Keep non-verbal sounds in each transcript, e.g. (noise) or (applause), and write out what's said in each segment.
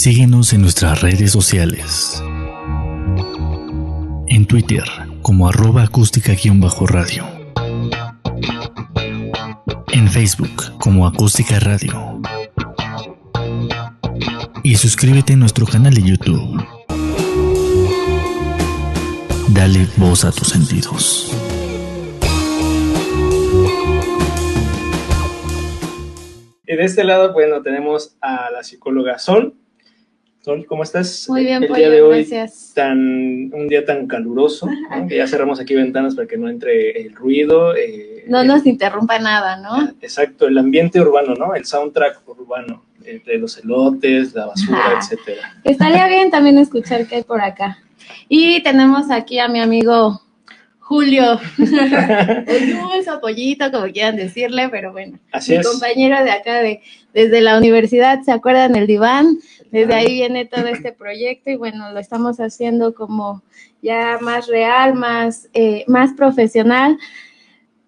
Síguenos en nuestras redes sociales. En Twitter como arroba acústica-radio. En Facebook como acústica radio. Y suscríbete a nuestro canal de YouTube. Dale voz a tus sentidos. Y de este lado, bueno, tenemos a la psicóloga Sol. Sol, ¿cómo estás? Muy bien, El día de hoy, gracias. tan, un día tan caluroso, ¿no? que ya cerramos aquí ventanas para que no entre el ruido. eh, No el- nos interrumpa nada, ¿no? Exacto, el ambiente urbano, ¿no? El soundtrack urbano, entre los elotes, la basura, Ajá. etcétera. Estaría bien también escuchar qué hay por acá. Y tenemos aquí a mi amigo Julio. (laughs) o Jules o Pollito, como quieran decirle, pero bueno. Así mi es. compañero de acá de desde la universidad, ¿se acuerdan el diván? Desde ahí viene todo este proyecto y bueno, lo estamos haciendo como ya más real, más, eh, más profesional.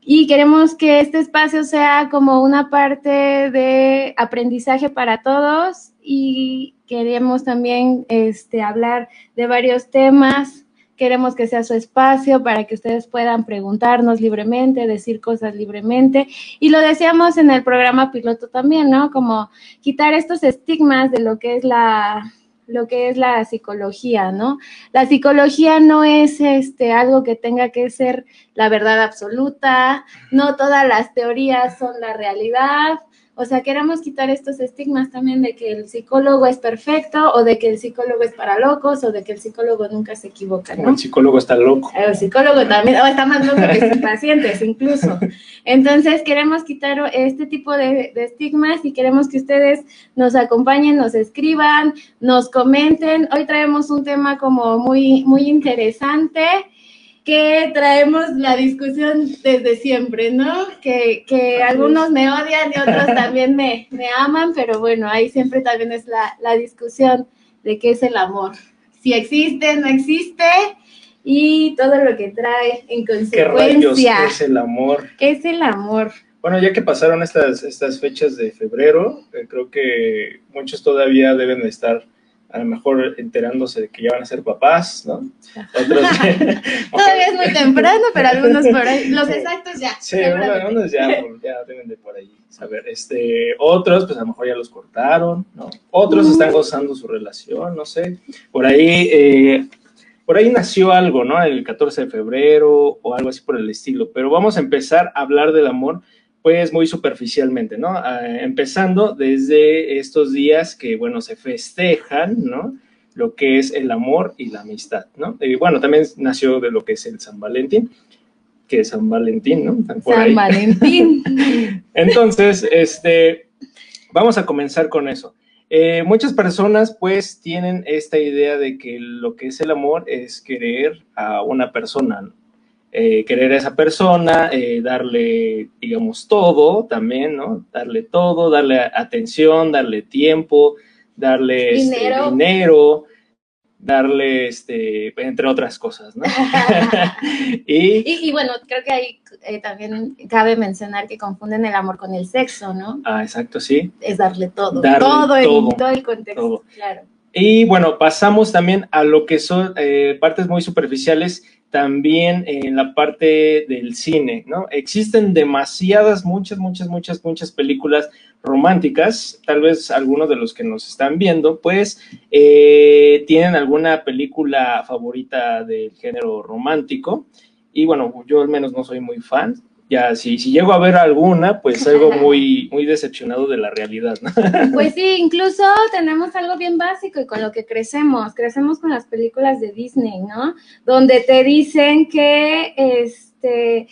Y queremos que este espacio sea como una parte de aprendizaje para todos y queremos también este, hablar de varios temas. Queremos que sea su espacio para que ustedes puedan preguntarnos libremente, decir cosas libremente. Y lo decíamos en el programa piloto también, ¿no? Como quitar estos estigmas de lo que es la lo que es la psicología, ¿no? La psicología no es este algo que tenga que ser la verdad absoluta, no todas las teorías son la realidad. O sea, queremos quitar estos estigmas también de que el psicólogo es perfecto o de que el psicólogo es para locos o de que el psicólogo nunca se equivoca, ¿no? el psicólogo está loco. El psicólogo también, o está más loco que sus (laughs) pacientes incluso. Entonces queremos quitar este tipo de, de estigmas y queremos que ustedes nos acompañen, nos escriban, nos comenten. Hoy traemos un tema como muy, muy interesante que traemos la discusión desde siempre, ¿no? Que, que algunos me odian y otros (laughs) también me, me aman, pero bueno, ahí siempre también es la, la discusión de qué es el amor. Si existe, no existe, y todo lo que trae en ¿Qué rayos consecuencia. es el amor? ¿Qué es el amor? Bueno, ya que pasaron estas, estas fechas de febrero, eh, creo que muchos todavía deben de estar a lo mejor enterándose de que ya van a ser papás, ¿no? Otros (laughs) Todavía es muy temprano, pero algunos por ahí, los exactos ya. Sí, seguramente. unos, unos ya, ya deben de por ahí saber. Este, otros, pues a lo mejor ya los cortaron, ¿no? Otros están gozando su relación, no sé. Por ahí, eh, por ahí nació algo, ¿no? El 14 de febrero o algo así por el estilo. Pero vamos a empezar a hablar del amor, pues muy superficialmente, ¿no? Ah, empezando desde estos días que, bueno, se festejan, ¿no? Lo que es el amor y la amistad, ¿no? Y bueno, también nació de lo que es el San Valentín, que es San Valentín, ¿no? Por ahí. San Valentín. (laughs) Entonces, este, vamos a comenzar con eso. Eh, muchas personas pues tienen esta idea de que lo que es el amor es querer a una persona, ¿no? Eh, querer a esa persona, eh, darle, digamos, todo también, ¿no? Darle todo, darle atención, darle tiempo, darle este, Dinero. dinero, darle, este, entre otras cosas, ¿no? (laughs) (laughs) y, Y, y bueno, creo que ahí eh, también cabe mencionar que confunden el amor con el sexo, ¿no? ah, exacto, sí. Es darle todo, Darle todo, todo el contexto, Todo. claro. Y bueno, pasamos también a lo que son eh, partes muy superficiales, también en la parte del cine, ¿no? Existen demasiadas, muchas, muchas, muchas, muchas películas románticas, tal vez algunos de los que nos están viendo, pues eh, tienen alguna película favorita del género romántico. Y bueno, yo al menos no soy muy fan. Ya, si, si llego a ver alguna, pues salgo (laughs) muy, muy decepcionado de la realidad, ¿no? Pues sí, incluso tenemos algo bien básico y con lo que crecemos. Crecemos con las películas de Disney, ¿no? Donde te dicen que, este,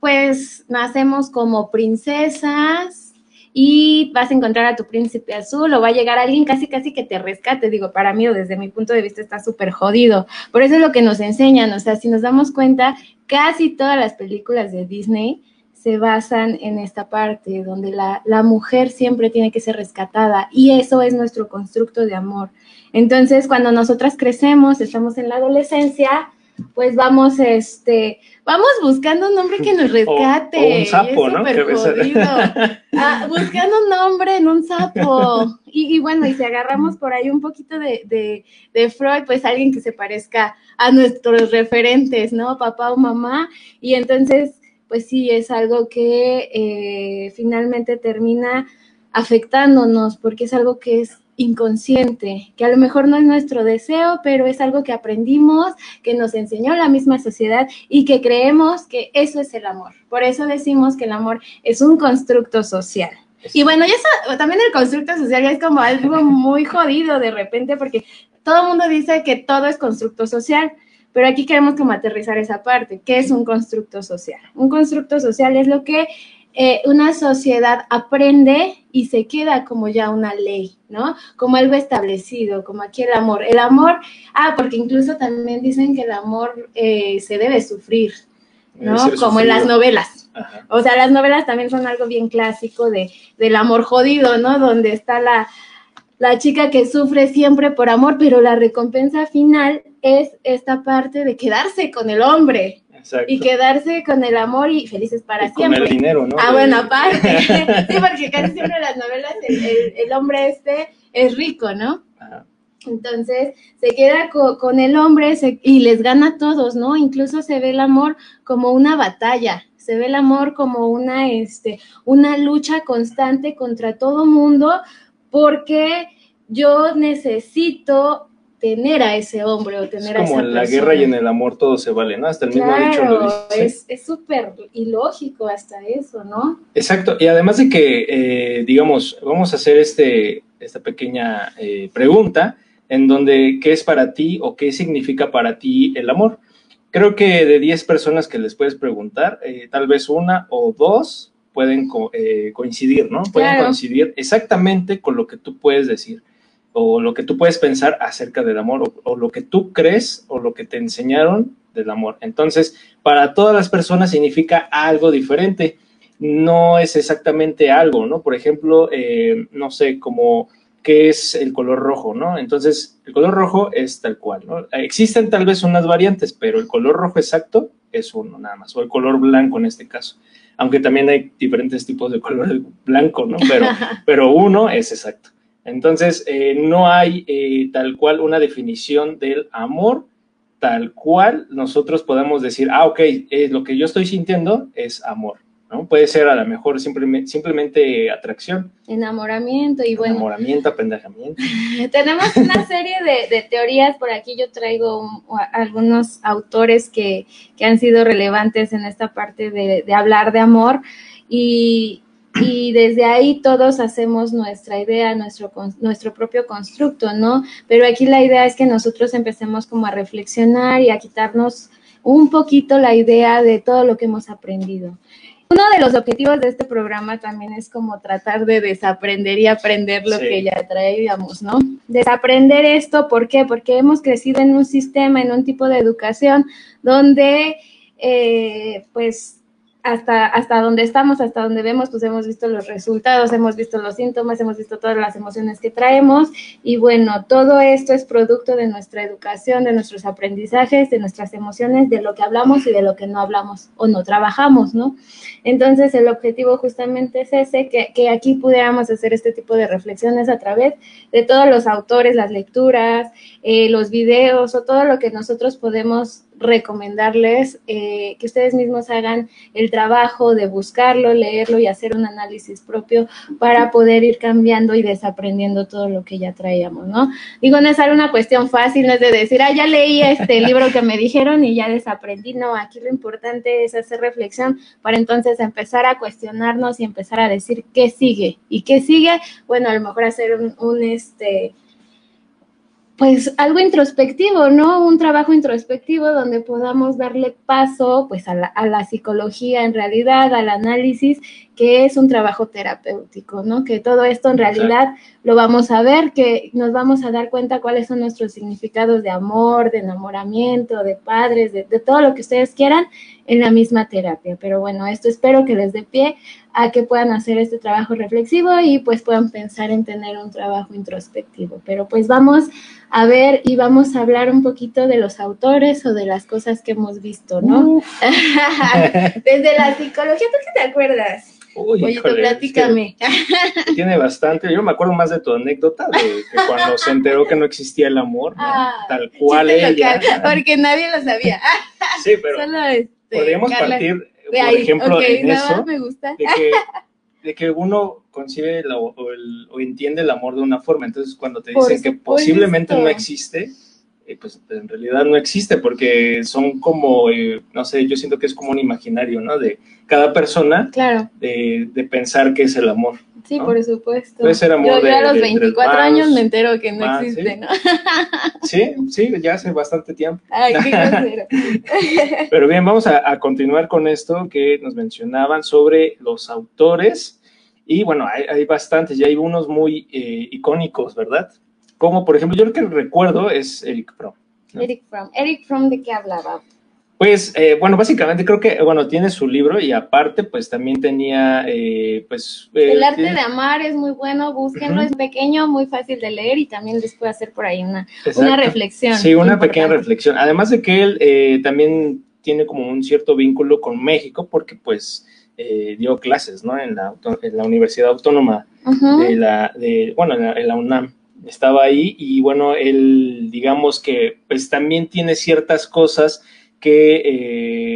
pues nacemos como princesas y vas a encontrar a tu príncipe azul o va a llegar alguien casi casi que te rescate. Digo, para mí o desde mi punto de vista está súper jodido. Por eso es lo que nos enseñan. O sea, si nos damos cuenta, casi todas las películas de Disney se basan en esta parte donde la, la, mujer siempre tiene que ser rescatada y eso es nuestro constructo de amor. Entonces, cuando nosotras crecemos, estamos en la adolescencia, pues vamos, este, vamos buscando un hombre que nos rescate. (laughs) O, o un sapo, ¿no? Que. (laughs) Ah, buscando un nombre en un sapo. Y, bueno, y si agarramos por ahí un poquito de, de, Freud, pues alguien que se parezca a nuestros referentes, ¿no? Papá o mamá. Y entonces, pues sí, es algo que eh, finalmente termina afectándonos, porque es algo que es inconsciente, que a lo mejor no es nuestro deseo, pero es algo que aprendimos, que nos enseñó la misma sociedad y que creemos que eso es el amor. Por eso decimos que el amor es un constructo social. Y bueno, y eso también el constructo social es como algo (laughs) muy jodido de repente porque todo el mundo dice que todo es constructo social, pero aquí queremos como aterrizar esa parte. ¿Qué es un constructo social? Un constructo social es lo que eh, una sociedad aprende y se queda como ya una ley, ¿no? Como algo establecido, como aquí el amor. El amor, ah, porque incluso también dicen que el amor eh, se debe sufrir, ¿no? Como en las novelas. O sea, las novelas también son algo bien clásico de, del amor jodido, ¿no? Donde está la, la chica que sufre siempre por amor, pero la recompensa final es esta parte de quedarse con el hombre, y quedarse con el amor y felices para siempre. Con el dinero, ¿no? Ah, bueno, aparte. (laughs) sí, porque casi siempre en las novelas el, hombre este es rico, ¿no? Entonces se queda con el hombre y les gana a todos, ¿no? Incluso se ve el amor como una batalla, se ve el amor como una, este, una lucha constante contra todo mundo, porque yo necesito tener a ese hombre o tener a esa como en la guerra y en el amor todo se vale, ¿no? Hasta el mismo dicho lo dice. Es súper ilógico hasta eso, ¿no? Exacto, y además de que, eh, digamos, vamos a hacer este, esta pequeña eh, pregunta en donde, ¿qué es para ti o qué significa para ti el amor? Creo que de 10 personas que les puedes preguntar, eh, tal vez una o dos pueden coincidir, ¿no? Pueden coincidir exactamente con lo que tú puedes decir o lo que tú puedes pensar acerca del amor o, lo que tú crees o lo que te enseñaron del amor. Entonces, para todas las personas significa algo diferente. No es exactamente algo, ¿no? Por ejemplo, eh, no sé, como qué es el color rojo, ¿no? Entonces, el color rojo es tal cual, ¿no? Existen tal vez unas variantes, pero el color rojo exacto es uno nada más, o el color blanco en este caso. Aunque también hay diferentes tipos de color (laughs) blanco, ¿no? Pero, (laughs) pero uno es exacto. Entonces, eh, no hay eh, tal cual una definición del amor tal cual nosotros podemos decir, ah, ok, eh, lo que yo estoy sintiendo es amor, ¿no? Puede ser a lo mejor simplemente, simplemente atracción. Enamoramiento y bueno. Enamoramiento, apendejamiento. (laughs) tenemos una serie de, teorías, por aquí yo traigo algunos autores que, han sido relevantes en esta parte de, de hablar de amor y, y desde ahí todos hacemos nuestra idea, nuestro, nuestro propio constructo, ¿no? Pero aquí la idea es que nosotros empecemos como a reflexionar y a quitarnos un poquito la idea de todo lo que hemos aprendido. Uno de los objetivos de este programa también es como tratar de desaprender y aprender lo que ya traíamos, ¿no? Desaprender esto, ¿por qué? Porque hemos crecido en un sistema, en un tipo de educación donde, eh, pues, hasta, hasta donde estamos, hasta donde vemos, pues hemos visto los resultados, hemos visto los síntomas, hemos visto todas las emociones que traemos y bueno, todo esto es producto de nuestra educación, de nuestros aprendizajes, de nuestras emociones, de lo que hablamos y de lo que no hablamos o no trabajamos, ¿no? Entonces el objetivo justamente es ese, que, que aquí pudiéramos hacer este tipo de reflexiones a través de todos los autores, las lecturas, eh, los videos o todo lo que nosotros podemos recomendarles eh, que ustedes mismos hagan el trabajo de buscarlo, leerlo y hacer un análisis propio para poder ir cambiando y desaprendiendo todo lo que ya traíamos, ¿no? Digo, no es una cuestión fácil, no es de decir, ah, ya leí este (laughs) libro que me dijeron y ya desaprendí, no, aquí lo importante es hacer reflexión para entonces empezar a cuestionarnos y empezar a decir qué sigue. Y qué sigue, bueno, a lo mejor hacer un, un este, pues algo introspectivo, ¿no? Un trabajo introspectivo donde podamos darle paso pues a la, a la, psicología en realidad, al análisis, que es un trabajo terapéutico, ¿no? Que todo esto en realidad lo vamos a ver, que nos vamos a dar cuenta cuáles son nuestros significados de amor, de enamoramiento, de padres, de, de todo lo que ustedes quieran en la misma terapia. Pero bueno, esto espero que les dé pie a que puedan hacer este trabajo reflexivo y pues puedan pensar en tener un trabajo introspectivo. Pero pues vamos a ver y vamos a hablar un poquito de los autores o de las cosas que hemos visto, ¿no? (laughs) Desde la psicología, ¿tú qué te acuerdas? Uy, Pollito, híjole, es que platícame. (laughs) tiene bastante. Yo me acuerdo más de tu anécdota de que cuando se enteró que no existía el amor, ¿no? Ah, tal cual Chiste ella. local, porque nadie lo sabía. (laughs) Sí, pero Solo este, podríamos Carla- partir, por ahí. ejemplo, Ok, en eso, me gusta. de que, de que uno concibe o, el- o entiende el amor de una forma. Entonces, cuando te Por dicen que posiblemente no existe, eh, pues en realidad no existe, porque son como, eh, no sé, yo siento que es como un imaginario, ¿no? De cada persona, Claro, de, de pensar que es el amor. sí, ¿no? por supuesto. Puede ser amor yo, de- a los de entre 24 hermanos, años me entero que no más, existe, ¿sí? ¿no? (laughs) Sí, sí, ya hace bastante tiempo. Ay, qué. (laughs) Pero bien, vamos a, a continuar con esto que nos mencionaban sobre los autores. Y bueno, hay, hay bastantes, y hay unos muy eh, icónicos, ¿verdad? Como por ejemplo, yo lo que recuerdo es Eric Fromm. ¿no? Eric Fromm. Eric Fromm, ¿de qué hablaba? Pues, eh, bueno, básicamente creo que, bueno, tiene su libro y aparte, pues también tenía, eh, pues... eh, El arte tiene- de amar es muy bueno, búsquenlo, Ujú. es pequeño, muy fácil de leer y también les puede hacer por ahí una, una reflexión. Sí, una importante. pequeña reflexión. Además de que él eh, también tiene como un cierto vínculo con México porque pues eh, dio clases, ¿no? En la, en la Universidad Autónoma de la, de, bueno, en la, en la UNAM. Estaba ahí y bueno, él digamos que pues también tiene ciertas cosas que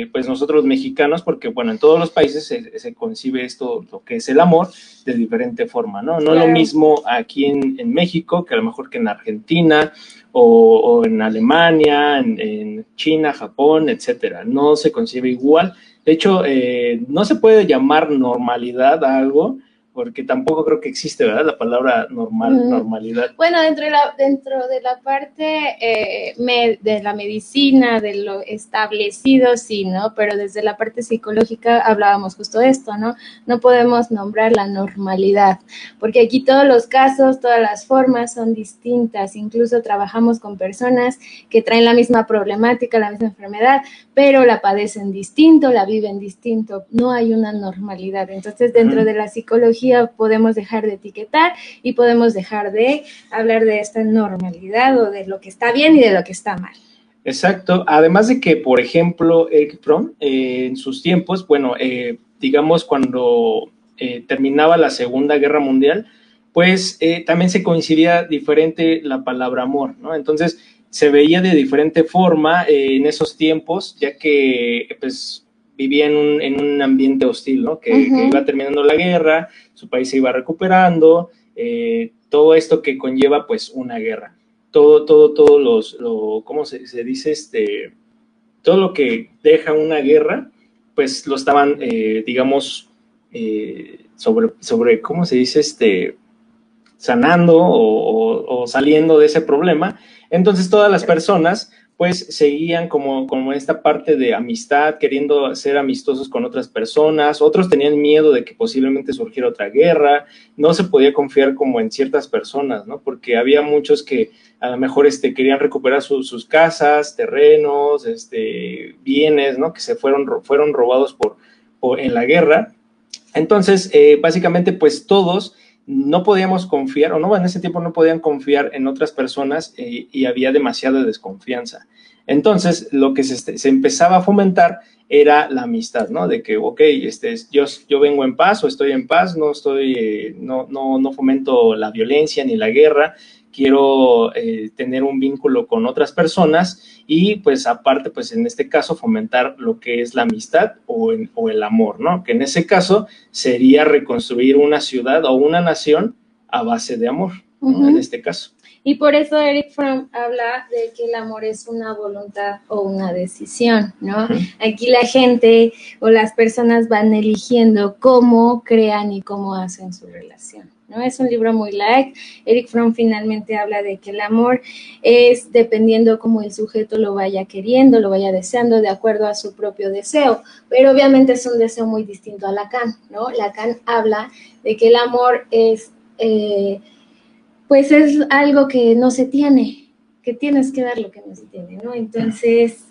eh, pues nosotros mexicanos, porque bueno, en todos los países se, se concibe esto, lo que es el amor, de diferente forma, ¿no? No lo mismo aquí en, en México que a lo mejor que en Argentina o, o en Alemania, en, en China, Japón, etcétera. No se concibe igual. De hecho, eh, no se puede llamar normalidad a algo porque tampoco creo que existe, ¿verdad? La palabra normal, Mm. normalidad. Bueno, dentro de la, dentro de la parte eh, me- de la medicina, de lo establecido, sí, ¿no? Pero desde la parte psicológica hablábamos justo de esto, ¿no? No podemos nombrar la normalidad, porque aquí todos los casos, todas las formas son distintas, incluso trabajamos con personas que traen la misma problemática, la misma enfermedad, pero la padecen distinto, la viven distinto, no hay una normalidad. Entonces, dentro de la psicología podemos dejar de etiquetar y podemos dejar de hablar de esta normalidad o de lo que está bien y de lo que está mal. Exacto. Además de que, por ejemplo, Eric eh, en sus tiempos, bueno, eh, digamos cuando eh, terminaba la Segunda Guerra Mundial, pues también se coincidía diferente la palabra amor, ¿no? Entonces se veía de diferente forma en esos tiempos, ya que pues vivía en un, en un ambiente hostil, ¿no? Que, iba terminando la guerra, su país se iba recuperando, eh, todo esto que conlleva pues una guerra todo, todo, todo los, lo, ¿cómo se, se dice? Este, todo lo que deja una guerra, pues lo estaban, eh, digamos, eh, sobre, sobre, ¿cómo se dice? Este, sanando o, o- o saliendo de ese problema. Entonces todas las personas pues seguían como, como esta parte de amistad, queriendo ser amistosos con otras personas, otros tenían miedo de que posiblemente surgiera otra guerra, no se podía confiar como en ciertas personas, ¿no? Porque había muchos que a lo mejor este, querían recuperar su- sus casas, terrenos, este, bienes, ¿no? Que se fueron, ro- fueron robados por, por- en la guerra. Entonces, eh, básicamente, pues todos no podíamos confiar, o no, en ese tiempo no podían confiar en otras personas eh, y había demasiada desconfianza. Entonces, lo que se, se empezaba a fomentar era la amistad, ¿no? De que, ok, este, yo, yo vengo en paz o estoy en paz, no estoy, eh, no, no, no fomento la violencia ni la guerra, quiero eh, tener un vínculo con otras personas y pues aparte, pues en este caso fomentar lo que es la amistad o, en- o el amor, ¿no? Que en ese caso sería reconstruir una ciudad o una nación a base de amor. En este caso. Y por eso Eric Fromm habla de que el amor es una voluntad o una decisión, ¿no? Aquí la gente o las personas van eligiendo cómo crean y cómo hacen su relación. ¿No? Es un libro muy light. Eric Fromm finalmente habla de que el amor es dependiendo cómo el sujeto lo vaya queriendo, lo vaya deseando, de acuerdo a su propio deseo. Pero obviamente es un deseo muy distinto a Lacan, ¿no? Lacan habla de que el amor es, eh, pues es algo que no se tiene, que tienes que dar lo que no se tiene, ¿no? Entonces,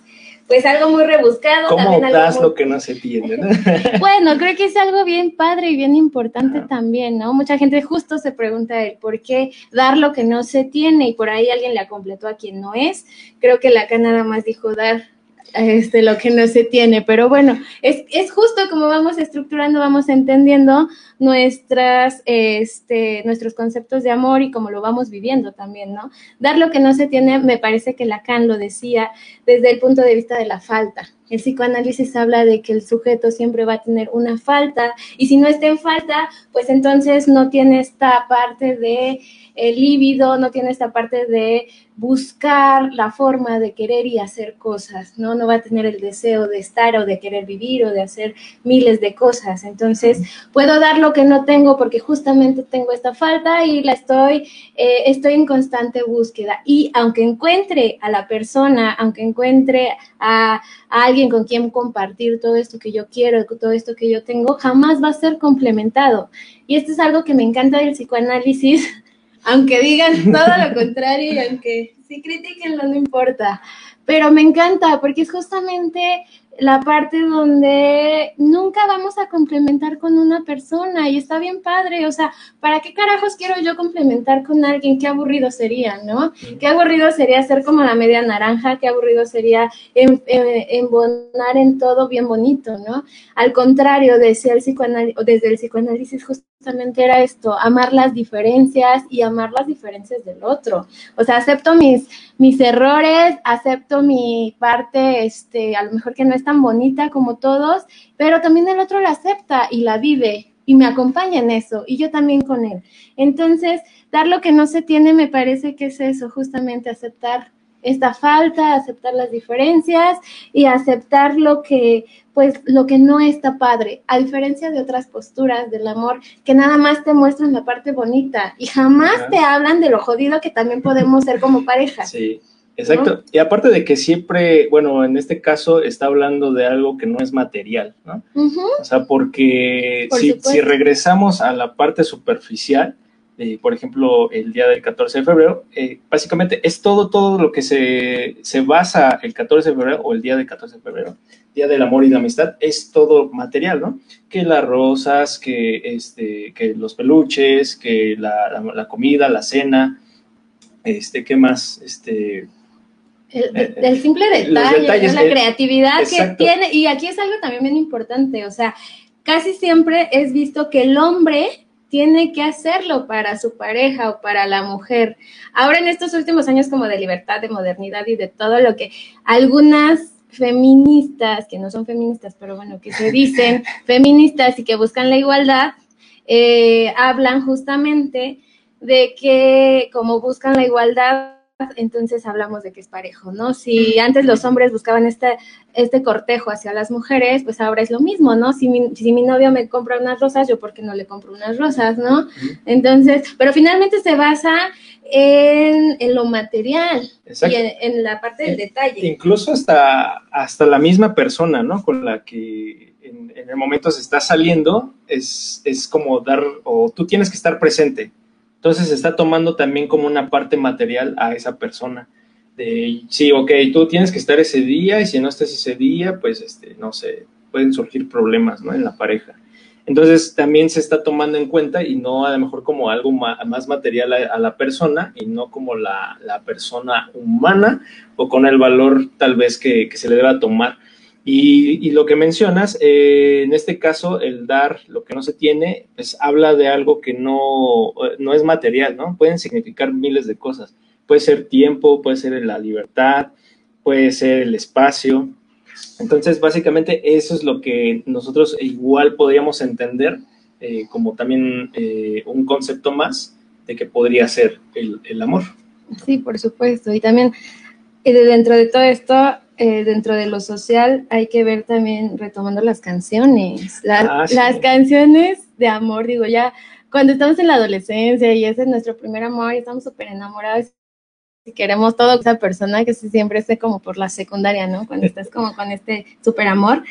pues algo muy rebuscado. ¿Cómo también das muy- lo que no se tiene? ¿no? (laughs) bueno, creo que es algo bien padre y bien importante también, ¿no? Mucha gente justo se pregunta el por qué dar lo que no se tiene y por ahí alguien le completó a quien no es. Creo que Lacan nada más dijo dar este, lo que no se tiene. Pero bueno, es, es justo como vamos estructurando, vamos entendiendo nuestras, este, nuestros conceptos de amor y cómo lo vamos viviendo también, ¿no? Dar lo que no se tiene, me parece que Lacan lo decía desde el punto de vista de la falta. El psicoanálisis habla de que el sujeto siempre va a tener una falta y si no está en falta, pues entonces no tiene esta parte de el líbido, no tiene esta parte de buscar la forma de querer y hacer cosas, ¿no? No va a tener el deseo de estar o de querer vivir o de hacer miles de cosas. Entonces, puedo dar lo que no tengo porque justamente tengo esta falta y la estoy, eh, estoy en constante búsqueda. Y aunque encuentre a la persona, aunque encuentre a, a alguien con quien compartir todo esto que yo quiero, todo esto que yo tengo, jamás va a ser complementado. Y esto es algo que me encanta del psicoanálisis, (laughs) aunque digan todo lo contrario y aunque sí critiquenlo, no importa. Pero me encanta porque es justamente la parte donde nunca vamos a complementar con una persona y está bien padre, o sea, ¿para qué carajos quiero yo complementar con alguien? Qué aburrido sería, ¿no? Qué aburrido sería ser como la media naranja, qué aburrido sería em, em, embonar en todo bien bonito, ¿no? Al contrario, desde el, psicoanálisis, desde el psicoanálisis justamente era esto, amar las diferencias y amar las diferencias del otro. O sea, acepto mis, mis errores, acepto mi parte, este, a lo mejor que no es tan bonita como todos, pero también el otro la acepta y la vive y me acompaña en eso y yo también con él. Entonces, dar lo que no se tiene me parece que es eso, justamente aceptar esta falta, aceptar las diferencias y aceptar lo que, pues, lo que no está padre, a diferencia de otras posturas del amor que nada más te muestran la parte bonita y jamás te hablan de lo jodido que también podemos ser como pareja. Sí. Exacto. Y aparte de que siempre, bueno, en este caso está hablando de algo que no es material, ¿no? O sea, porque Por si, si regresamos a la parte superficial, eh, por ejemplo, el día del 14 de febrero, eh, básicamente es todo, todo lo que se, se basa el 14 de febrero o el día del 14 de febrero, Día del Amor y la Amistad, es todo material, ¿no? Que las rosas, que, este, que los peluches, que la, la- la comida, la cena, este, ¿qué más? Este, El, Eh, el simple detalle, detalles, ¿no? la creatividad exacto. que tiene, y aquí es algo también bien importante, o sea, casi siempre es visto que el hombre tiene que hacerlo para su pareja o para la mujer. Ahora en estos últimos años como de libertad, de modernidad y de todo lo que algunas feministas, que no son feministas, pero bueno, que se dicen (laughs) feministas y que buscan la igualdad, eh, hablan justamente de que como buscan la igualdad, entonces hablamos de que es parejo, ¿no? Si antes los hombres buscaban este, este cortejo hacia las mujeres, pues ahora es lo mismo, ¿no? Si mi, si mi novio me compra unas rosas, yo por qué no le compro unas rosas, ¿no? Entonces, pero finalmente se basa en, en lo material Exacto. y en, en la parte del detalle. incluso hasta, hasta la misma persona, ¿no? Con la que en, en el momento se está saliendo, es, es como dar, o tú tienes que estar presente. Entonces se está tomando también como una parte material a esa persona. De, sí, ok, tú tienes que estar ese día y si no estás ese día, pues, este, no sé, pueden surgir problemas, ¿no? En la pareja. Entonces también se está tomando en cuenta y no a lo mejor como algo más material a, la persona y no como la, la persona humana o con el valor tal vez que, que se le deba tomar. Y, y lo que mencionas, eh, en este caso, el dar lo que no se tiene, pues habla de algo que no, eh, no es material, ¿no? Pueden significar miles de cosas. Puede ser tiempo, puede ser la libertad, puede ser el espacio. Entonces, básicamente, eso es lo que nosotros igual podríamos entender eh, como también un concepto más de que podría ser el, el amor. Sí, por supuesto. Y también de dentro de todo esto, eh, dentro de lo social, hay que ver también retomando las canciones. La- Ah, sí. Las canciones de amor, digo, ya cuando estamos en la adolescencia y ese es nuestro primer amor y estamos súper enamorados y queremos todo esa persona que siempre esté como por la secundaria, ¿no? Cuando estás como con este súper amor,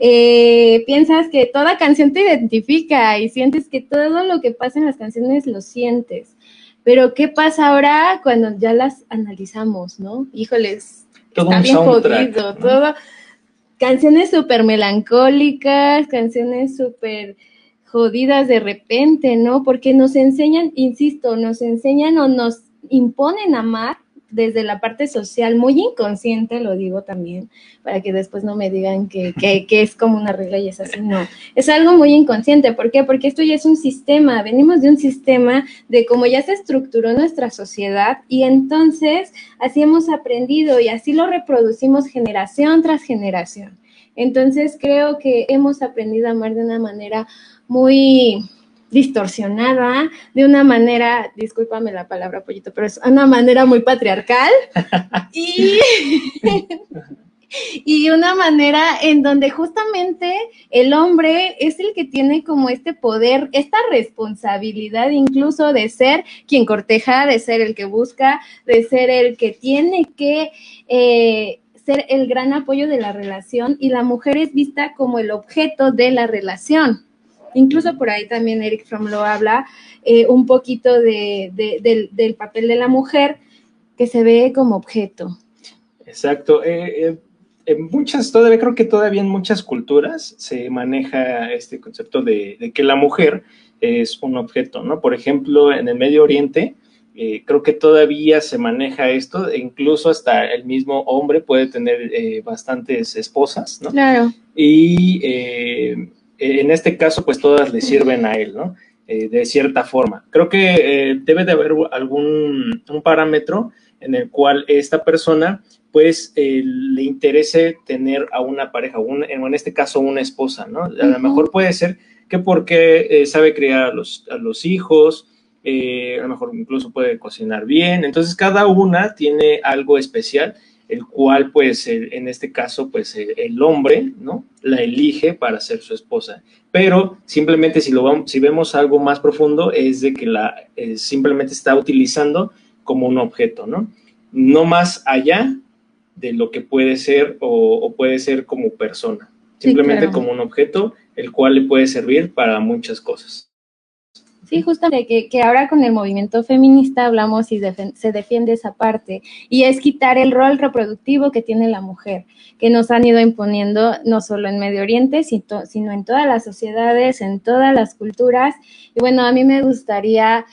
eh, piensas que toda canción te identifica y sientes que todo lo que pasa en las canciones lo sientes. Pero ¿qué pasa ahora cuando ya las analizamos, no? Híjoles, Todo está un bien soundtrack, jodido, ¿no? todo. Canciones súper melancólicas, canciones súper jodidas de repente, ¿no? Porque nos enseñan, insisto, nos enseñan o nos imponen a amar desde la parte social, muy inconsciente, lo digo también, para que después no me digan que, que, es como una regla y es así, no, es algo muy inconsciente, ¿por qué? Porque esto ya es un sistema, venimos de un sistema de cómo ya se estructuró nuestra sociedad y entonces así hemos aprendido y así lo reproducimos generación tras generación. Entonces creo que hemos aprendido a amar de una manera muy distorsionada, de una manera, discúlpame la palabra pollito, pero es una manera muy patriarcal (laughs) y, y una manera en donde justamente el hombre es el que tiene como este poder, esta responsabilidad incluso de ser quien corteja, de ser el que busca, de ser el que tiene que... Eh, ser el gran apoyo de la relación y la mujer es vista como el objeto de la relación. Incluso por ahí también Eric Fromm lo habla eh, un poquito de, del, papel de la mujer que se ve como objeto. Exacto. Eh, eh, en muchas, todavía creo que todavía en muchas culturas se maneja este concepto de, que la mujer es un objeto, ¿no? Por ejemplo, en el Medio Oriente, creo que todavía se maneja esto, e incluso hasta el mismo hombre puede tener bastantes esposas, ¿no? Claro. Y en este caso, pues todas le sirven a él, ¿no? Eh, de cierta forma. Creo que eh, debe de haber algún un parámetro en el cual esta persona, pues, eh, le interese tener a una pareja, en este caso una esposa, ¿no? A lo mejor puede ser que porque sabe criar a los, a los hijos, a lo mejor incluso puede cocinar bien, entonces cada una tiene algo especial el cual pues en este caso pues el hombre, ¿no? La elige para ser su esposa. Pero simplemente si, lo vamos, si vemos algo más profundo es de que la eh, simplemente está utilizando como un objeto, ¿no? No más allá de lo que puede ser o, puede ser como persona. Simplemente como un objeto el cual le puede servir para muchas cosas. Sí, justamente que, que ahora con el movimiento feminista hablamos y se defiende esa parte, y es quitar el rol reproductivo que tiene la mujer, que nos han ido imponiendo no solo en Medio Oriente, sino, en todas las sociedades, en todas las culturas. Y bueno, a mí me gustaría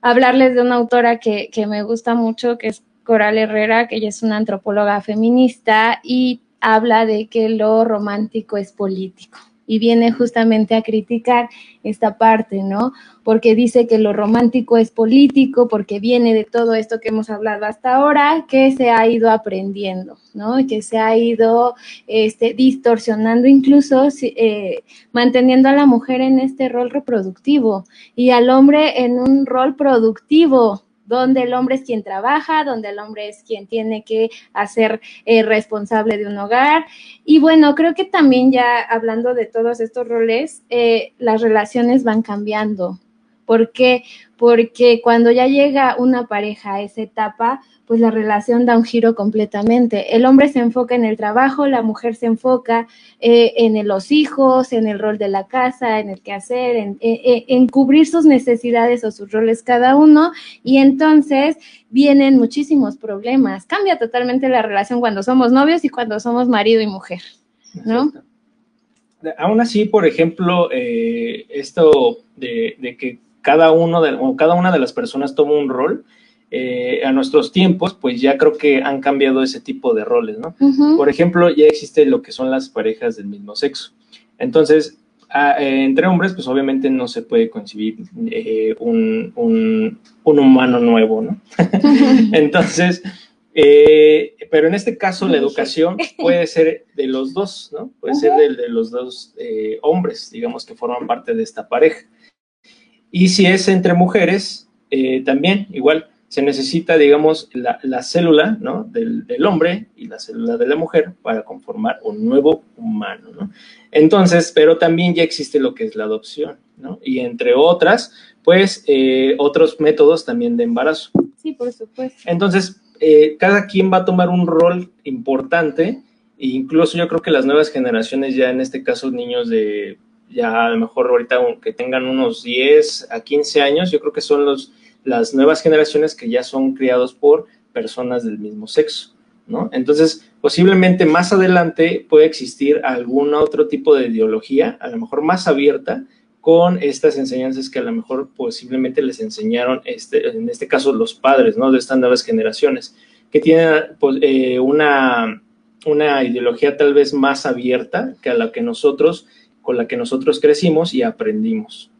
hablarles de una autora que, que me gusta mucho, que es Coral Herrera, que ella es una antropóloga feminista y habla de que lo romántico es político y viene justamente a criticar esta parte, ¿no? Porque dice que lo romántico es político, porque viene de todo esto que hemos hablado hasta ahora, que se ha ido aprendiendo, ¿no? Que se ha ido este, distorsionando, incluso eh, manteniendo a la mujer en este rol reproductivo y al hombre en un rol productivo, donde el hombre es quien trabaja, donde el hombre es quien tiene que hacer eh, responsable de un hogar. Y bueno, creo que también ya hablando de todos estos roles, eh, las relaciones van cambiando. ¿Por qué? Porque cuando ya llega una pareja a esa etapa, pues la relación da un giro completamente. El hombre se enfoca en el trabajo, la mujer se enfoca eh, en los hijos, en el rol de la casa, en el quehacer, en, eh, eh, en cubrir sus necesidades o sus roles cada uno, y entonces vienen muchísimos problemas. Cambia totalmente la relación cuando somos novios y cuando somos marido y mujer, ¿no? Aún así, por ejemplo, esto de, de, que cada uno de, o cada una de las personas toma un rol, eh, a nuestros tiempos, pues ya creo que han cambiado ese tipo de roles, ¿no? Por ejemplo, ya existe lo que son las parejas del mismo sexo. Entonces, eh, entre hombres, pues obviamente no se puede concebir eh, un, un, humano nuevo, ¿no? (laughs) Entonces, pero en este caso la educación (laughs) puede ser de los dos, ¿no? Puede ser de, de, los dos hombres, digamos, que forman parte de esta pareja. Y si es entre mujeres, también igual se necesita, digamos, la, célula ¿no? del, hombre y la célula de la mujer para conformar un nuevo humano. ¿no? Entonces, pero también ya existe lo que es la adopción, ¿no? Y entre otras, pues, eh, otros métodos también de embarazo. Sí, por supuesto. Entonces, eh, cada quien va a tomar un rol importante, e incluso yo creo que las nuevas generaciones, ya en este caso niños de, ya a lo mejor ahorita que tengan unos 10 a 15 años, yo creo que son los las nuevas generaciones que ya son criados por personas del mismo sexo, ¿no? Entonces, posiblemente más adelante puede existir algún otro tipo de ideología, a lo mejor más abierta, con estas enseñanzas que a lo mejor posiblemente les enseñaron, este, en este caso, los padres, ¿no? De estas nuevas generaciones, que tienen pues, eh, una, una ideología tal vez más abierta que a la que nosotros, con la que nosotros crecimos y aprendimos.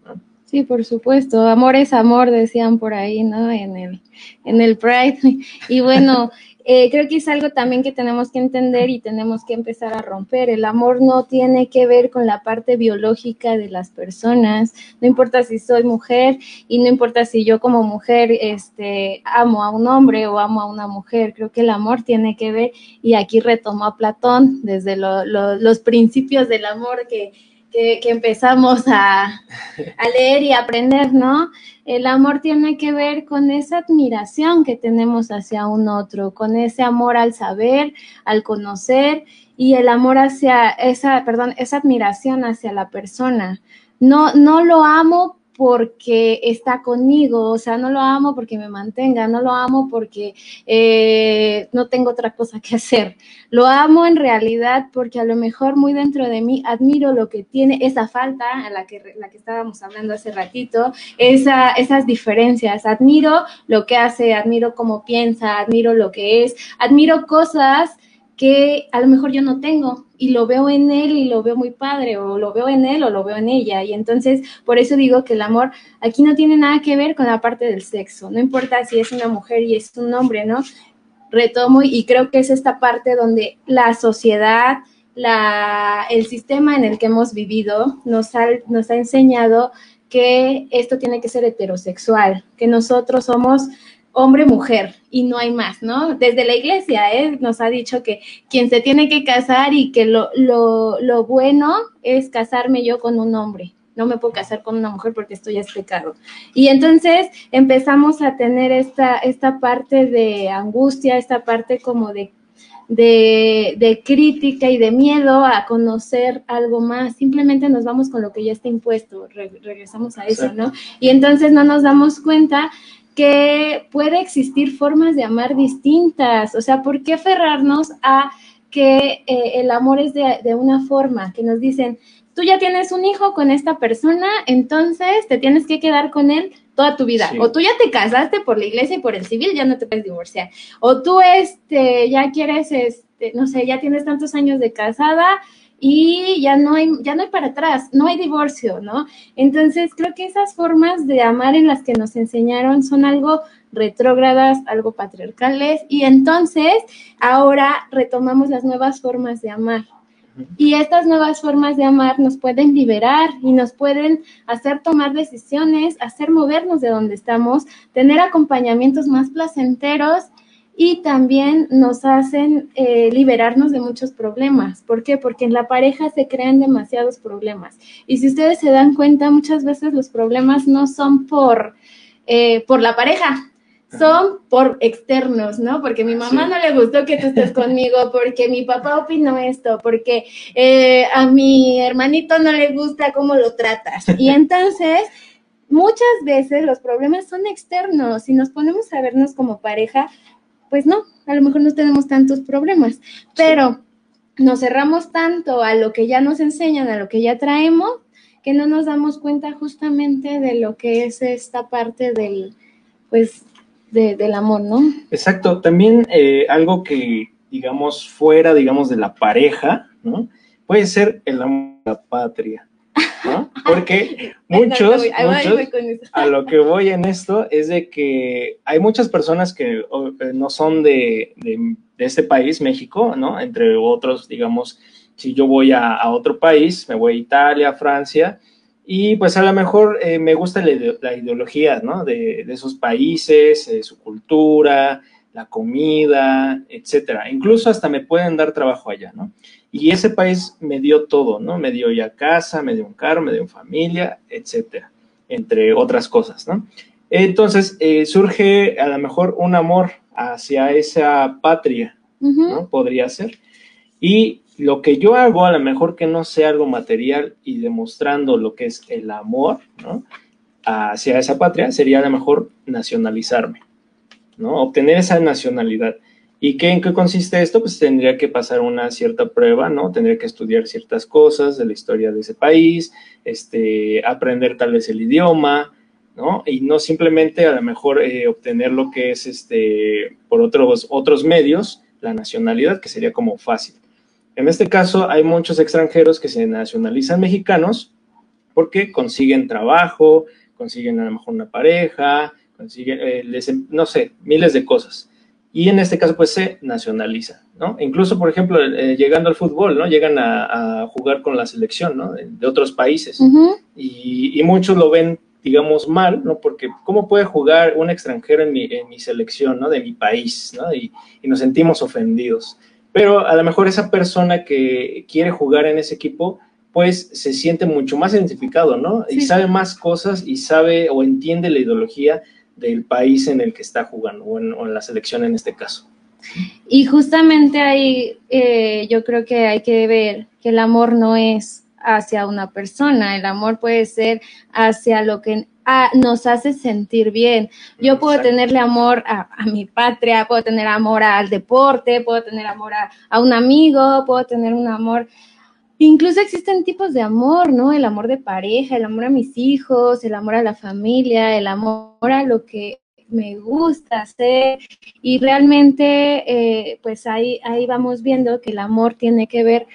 Sí, por supuesto. Amor es amor, decían por ahí, ¿no? En el, en el Pride. (laughs) Y bueno, (laughs) eh, creo que es algo también que tenemos que entender y tenemos que empezar a romper. El amor no tiene que ver con la parte biológica de las personas. No importa si soy mujer y no importa si yo como mujer este, amo a un hombre o amo a una mujer. Creo que el amor tiene que ver, y aquí retomo a Platón desde los principios del amor que que, empezamos a, leer y aprender, ¿no? El amor tiene que ver con esa admiración que tenemos hacia un otro, con ese amor al saber, al conocer y el amor hacia esa, perdón, esa admiración hacia la persona. No, no lo amo porque está conmigo, o sea, no lo amo porque me mantenga, no lo amo porque eh, no tengo otra cosa que hacer. Lo amo en realidad porque a lo mejor muy dentro de mí admiro lo que tiene esa falta a la que, la que estábamos hablando hace ratito, esa, esas diferencias. Admiro lo que hace, admiro cómo piensa, admiro lo que es, admiro cosas que a lo mejor yo no tengo y lo veo en él y lo veo muy padre o lo veo en él o lo veo en ella. Y entonces por eso digo que el amor aquí no tiene nada que ver con la parte del sexo, no importa si es una mujer y es un hombre, ¿no? Retomo y creo que es esta parte donde la sociedad, la, el sistema en el que hemos vivido nos ha, nos ha enseñado que esto tiene que ser heterosexual, que nosotros somos hombre-mujer y no hay más, ¿no? Desde la iglesia ¿eh? nos ha dicho que quien se tiene que casar y que lo, lo, lo, bueno es casarme yo con un hombre. No me puedo casar con una mujer porque esto ya es pecado. Y entonces empezamos a tener esta, esta parte de angustia, esta parte como de, de, de crítica y de miedo a conocer algo más. Simplemente nos vamos con lo que ya está impuesto, regresamos a eso, ¿no? Y entonces no nos damos cuenta que puede existir formas de amar distintas. O sea, ¿por qué aferrarnos a que eh, el amor es de, una forma? Que nos dicen, tú ya tienes un hijo con esta persona, entonces te tienes que quedar con él toda tu vida. O tú ya te casaste por la iglesia y por el civil, ya no te puedes divorciar. O tú este, ya quieres, este, no sé, ya tienes tantos años de casada y ya no hay, ya no hay para atrás, no hay divorcio, ¿no? Entonces creo que esas formas de amar en las que nos enseñaron son algo retrógradas, algo patriarcales, y entonces ahora retomamos las nuevas formas de amar. Y estas nuevas formas de amar nos pueden liberar y nos pueden hacer tomar decisiones, hacer movernos de donde estamos, tener acompañamientos más placenteros y también nos hacen eh, liberarnos de muchos problemas. ¿Por qué? Porque en la pareja se crean demasiados problemas. Y si ustedes se dan cuenta, muchas veces los problemas no son por, eh, por la pareja, son por externos, ¿no? Porque mi mamá no le gustó que tú estés conmigo, porque mi papá opinó esto, porque eh, a mi hermanito no le gusta cómo lo tratas. Y (laughs) entonces muchas veces los problemas son externos y nos ponemos a vernos como pareja, pues no, a lo mejor no tenemos tantos problemas, pero nos cerramos tanto a lo que ya nos enseñan, a lo que ya traemos, que no nos damos cuenta justamente de lo que es esta parte del, pues, del amor, ¿no? Exacto. También eh, algo que, digamos, fuera, digamos, de la pareja, ¿no? Puede ser el amor a la patria. Porque (laughs) muchos, a lo que voy en esto es de que hay muchas personas que eh, no son de, este país, México, ¿no? Entre otros, digamos, si yo voy a, otro país, me voy a Italia, Francia, y pues a lo mejor eh, me gusta la, ideología, ¿no? De, esos países, eh, su cultura, la comida, etcétera. Incluso hasta me pueden dar trabajo allá, ¿no? Y ese país me dio todo, ¿no? Me dio ya casa, me dio un carro, me dio familia, etcétera, entre otras cosas, ¿no? Entonces eh, surge a lo mejor un amor hacia esa patria, ¿no? Podría ser. Y lo que yo hago, a lo mejor que no sea algo material y demostrando lo que es el amor, ¿no? Hacia esa patria, sería a lo mejor nacionalizarme, ¿no? Obtener esa nacionalidad. ¿Y qué, en qué consiste esto? Pues tendría que pasar una cierta prueba, ¿no? Tendría que estudiar ciertas cosas de la historia de ese país, este, aprender tal vez el idioma, ¿no? Y no simplemente a lo mejor eh, obtener lo que es este, por otros, otros medios, la nacionalidad, que sería como fácil. En este caso hay muchos extranjeros que se nacionalizan mexicanos porque consiguen trabajo, consiguen a lo mejor una pareja, consiguen, eh, no sé, miles de cosas y en este caso pues se nacionaliza, ¿no? Incluso, por ejemplo, eh, llegando al fútbol, ¿no? Llegan a, jugar con la selección, ¿no? De, otros países y, muchos lo ven, digamos, mal, ¿no? Porque ¿cómo puede jugar un extranjero en mi, selección, ¿no? De mi país, ¿no? Y, nos sentimos ofendidos. Pero a lo mejor esa persona que quiere jugar en ese equipo, pues se siente mucho más identificado, ¿no? Y sabe más cosas y sabe o entiende la ideología del país en el que está jugando o en, la selección en este caso. Y justamente ahí eh, yo creo que hay que ver que el amor no es hacia una persona, el amor puede ser hacia lo que nos hace sentir bien. Yo puedo tenerle amor a, mi patria, puedo tener amor al deporte, puedo tener amor a, a un amigo, puedo tener un amor Incluso existen tipos de amor, ¿no? El amor de pareja, el amor a mis hijos, el amor a la familia, el amor a lo que me gusta hacer. Y realmente, eh, pues ahí, ahí vamos viendo que el amor tiene que ver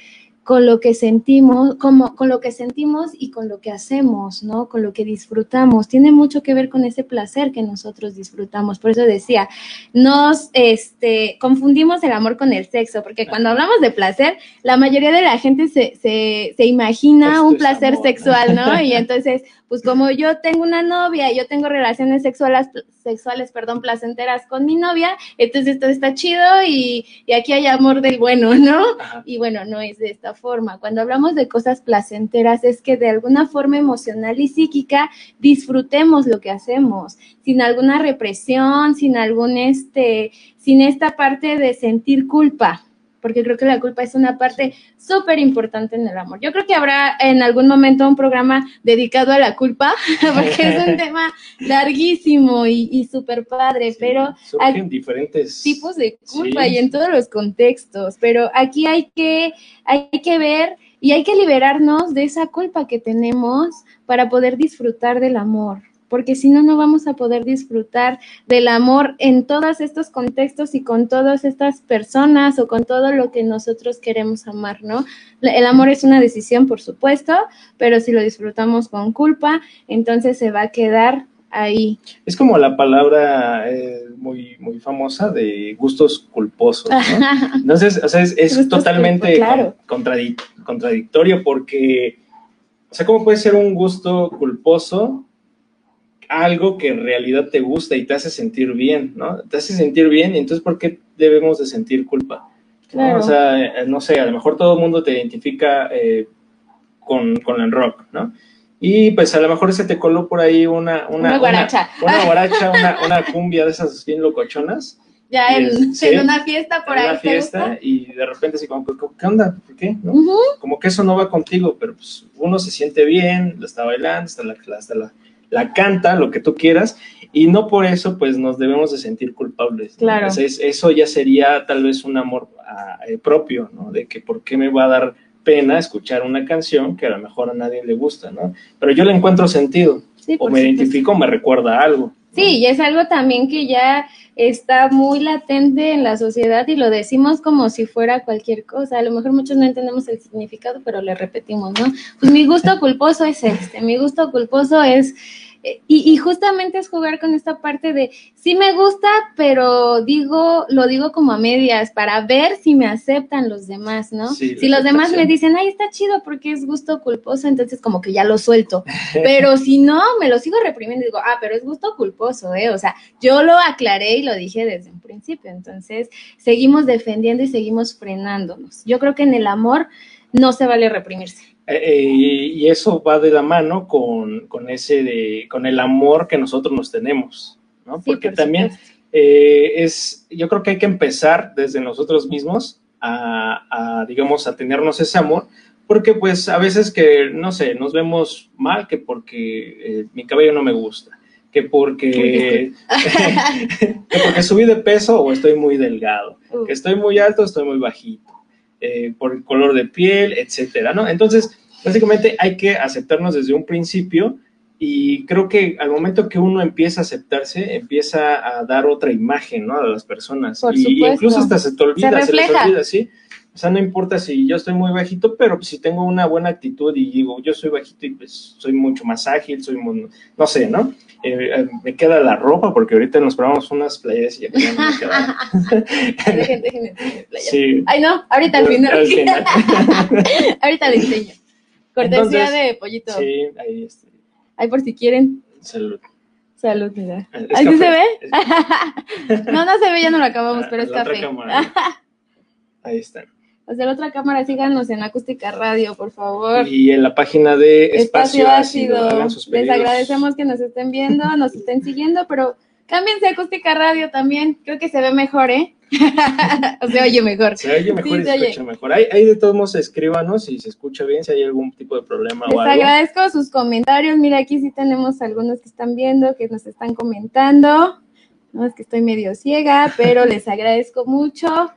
con lo que sentimos, como, con lo que sentimos y con lo que hacemos, ¿no? Con lo que disfrutamos. Tiene mucho que ver con ese placer que nosotros disfrutamos. Por eso decía, nos este, confundimos el amor con el sexo, porque cuando hablamos de placer, la mayoría de la gente se, se, se imagina un placer sexual, ¿no? (laughs) Y entonces, pues como yo tengo una novia y yo tengo relaciones sexuales, sexuales, perdón, placenteras con mi novia, entonces esto está chido y, y aquí hay amor del bueno, ¿no? Y bueno, no es de esta forma. Cuando hablamos de cosas placenteras es que de alguna forma emocional y psíquica disfrutemos lo que hacemos, sin alguna represión, sin algún este, sin esta parte de sentir culpa porque creo que la culpa es una parte súper importante en el amor. Yo creo que habrá en algún momento un programa dedicado a la culpa, (laughs) porque es un (laughs) tema larguísimo y, súper padre, pero hay diferentes tipos de culpa y en todos los contextos, pero aquí hay que, hay que ver y hay que liberarnos de esa culpa que tenemos para poder disfrutar del amor porque si no, no vamos a poder disfrutar del amor en todos estos contextos y con todas estas personas o con todo lo que nosotros queremos amar, ¿no? El amor es una decisión, por supuesto, pero si lo disfrutamos con culpa, entonces se va a quedar ahí. Es como la palabra eh, muy, muy famosa de gustos culposos, ¿no? (laughs) Entonces, o sea, es, totalmente contradictorio porque, o sea, ¿cómo puede ser un gusto culposo algo que en realidad te gusta y te hace sentir bien, ¿no? Te hace sentir bien y entonces ¿por qué debemos de sentir culpa? O sea, eh, no sé, a lo mejor todo el mundo te identifica eh, con, el rock, ¿no? Y pues a lo mejor se te coló por ahí una... Una, guaracha. Una, guaracha, una, cumbia de esas bien locochonas. Ya en, una fiesta por en ahí. En una fiesta y de repente así como, ¿qué onda? ¿Por qué? ¿No? Como que eso no va contigo, pero pues uno se siente bien, lo está bailando, está la, está la, la canta, lo que tú quieras, y no por eso pues nos debemos de sentir culpables. Claro. eso ya sería tal vez un amor ah, eh, propio, ¿no? De que por qué me va a dar pena escuchar una canción que a lo mejor a nadie le gusta, ¿no? Pero yo le encuentro sentido, o me identifico, me recuerda algo. Sí, y es algo también que ya está muy latente en la sociedad y lo decimos como si fuera cualquier cosa. A lo mejor muchos no entendemos el significado, pero le repetimos, ¿no? Pues mi gusto culposo es este, mi gusto culposo es y, justamente es jugar con esta parte de sí me gusta, pero digo, lo digo como a medias para ver si me aceptan los demás, ¿no? si los demás me dicen, ay, está chido porque es gusto culposo, entonces como que ya lo suelto. (laughs) Pero si no, me lo sigo reprimiendo y digo, ah, pero es gusto culposo, ¿eh? O sea, yo lo aclaré y lo dije desde un principio. Entonces, seguimos defendiendo y seguimos frenándonos. Yo creo que en el amor no se vale reprimirse. Eh, eh, y eso va de la mano con, ese de, con el amor que nosotros nos tenemos, ¿no? Porque también eh, es, yo creo que hay que empezar desde nosotros mismos a, digamos, a tenernos ese amor, porque pues a veces que, no sé, nos vemos mal que porque mi cabello no me gusta, que porque, (laughs) (laughs) que porque subí de peso o estoy muy delgado, Uh, que estoy muy alto o estoy muy bajito, eh, por el color de piel, etcétera, ¿no? Entonces, básicamente hay que aceptarnos desde un principio y creo que al momento que uno empieza a aceptarse, empieza a dar otra imagen, ¿no? A las personas. Por y supuesto. incluso hasta se te olvida, Se se, les olvida, ¿sí? O sea, no importa si yo estoy muy bajito, pero si tengo una buena actitud y digo, yo soy bajito y pues soy mucho más ágil, soy muy, no sé, ¿no? Eh, eh, me queda la ropa porque ahorita nos probamos unas playas y ya no me queda. Sí. Ay, no, ahorita al final. Al final. (laughs) ahorita le enseño. Cortesía Entonces, de pollito. Sí, ahí está. Ay, por si quieren. Salud. Salud, mira. ¿Ahí se ve? (laughs) No, no se ve, ya no lo acabamos, pero es café. (laughs) Ahí están. Hacia la otra cámara, síganos en Acústica Radio, por favor. Y en la página de Espacio, Espacio, ácido. Ácido, hagan sus Les agradecemos que nos estén viendo, nos estén siguiendo, pero cámbiense a Acústica Radio también. Creo que se ve mejor, ¿eh? (laughs) se oye mejor. Se oye mejor Sí, y se se oye. escucha mejor. Ahí, ahí de todos modos escríbanos si se escucha bien, si hay algún tipo de problema Les o algo. agradezco sus comentarios. Mira, aquí sí tenemos algunos que están viendo, que nos están comentando. No es que estoy medio ciega, pero les (laughs) agradezco mucho.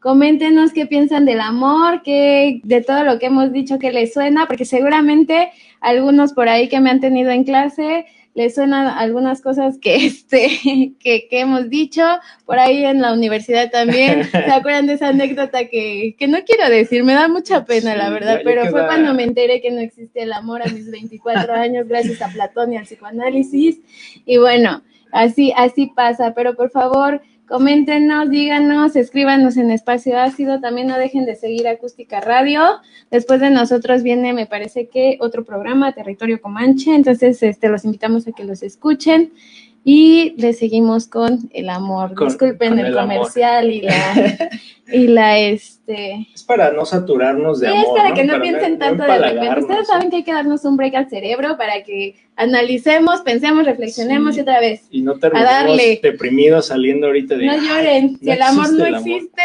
Coméntenos qué piensan del amor, qué, de todo lo que hemos dicho que les suena, porque seguramente algunos por ahí que me han tenido en clase les suenan algunas cosas que, (laughs) este, que, que hemos dicho, por ahí en la universidad también. (laughs) ¿Se acuerdan de esa anécdota que, que no quiero decir? Me da mucha pena, la verdad, pero fue cuando me enteré que no existe el amor a mis 24 (laughs) años gracias a Platón y al psicoanálisis. Y bueno, así, así pasa, pero por favor, coméntenos, díganos, escríbanos en Espacio Ácido, también no dejen de seguir Acústica Radio. Después de nosotros viene, me parece que otro programa, Territorio Comanche, entonces este, los invitamos a que los escuchen. Y le seguimos con el amor. Con- Disculpen con el, comercial y la, (laughs) y la este. Es para no saturarnos de Sí, amor. es para que no Para piensen tanto de repente. Ustedes saben que hay que darnos un break al cerebro para que analicemos, pensemos, reflexionemos Sí. y otra vez. Y no terminemos deprimidos saliendo ahorita de... No lloren. Si el amor no amor. existe,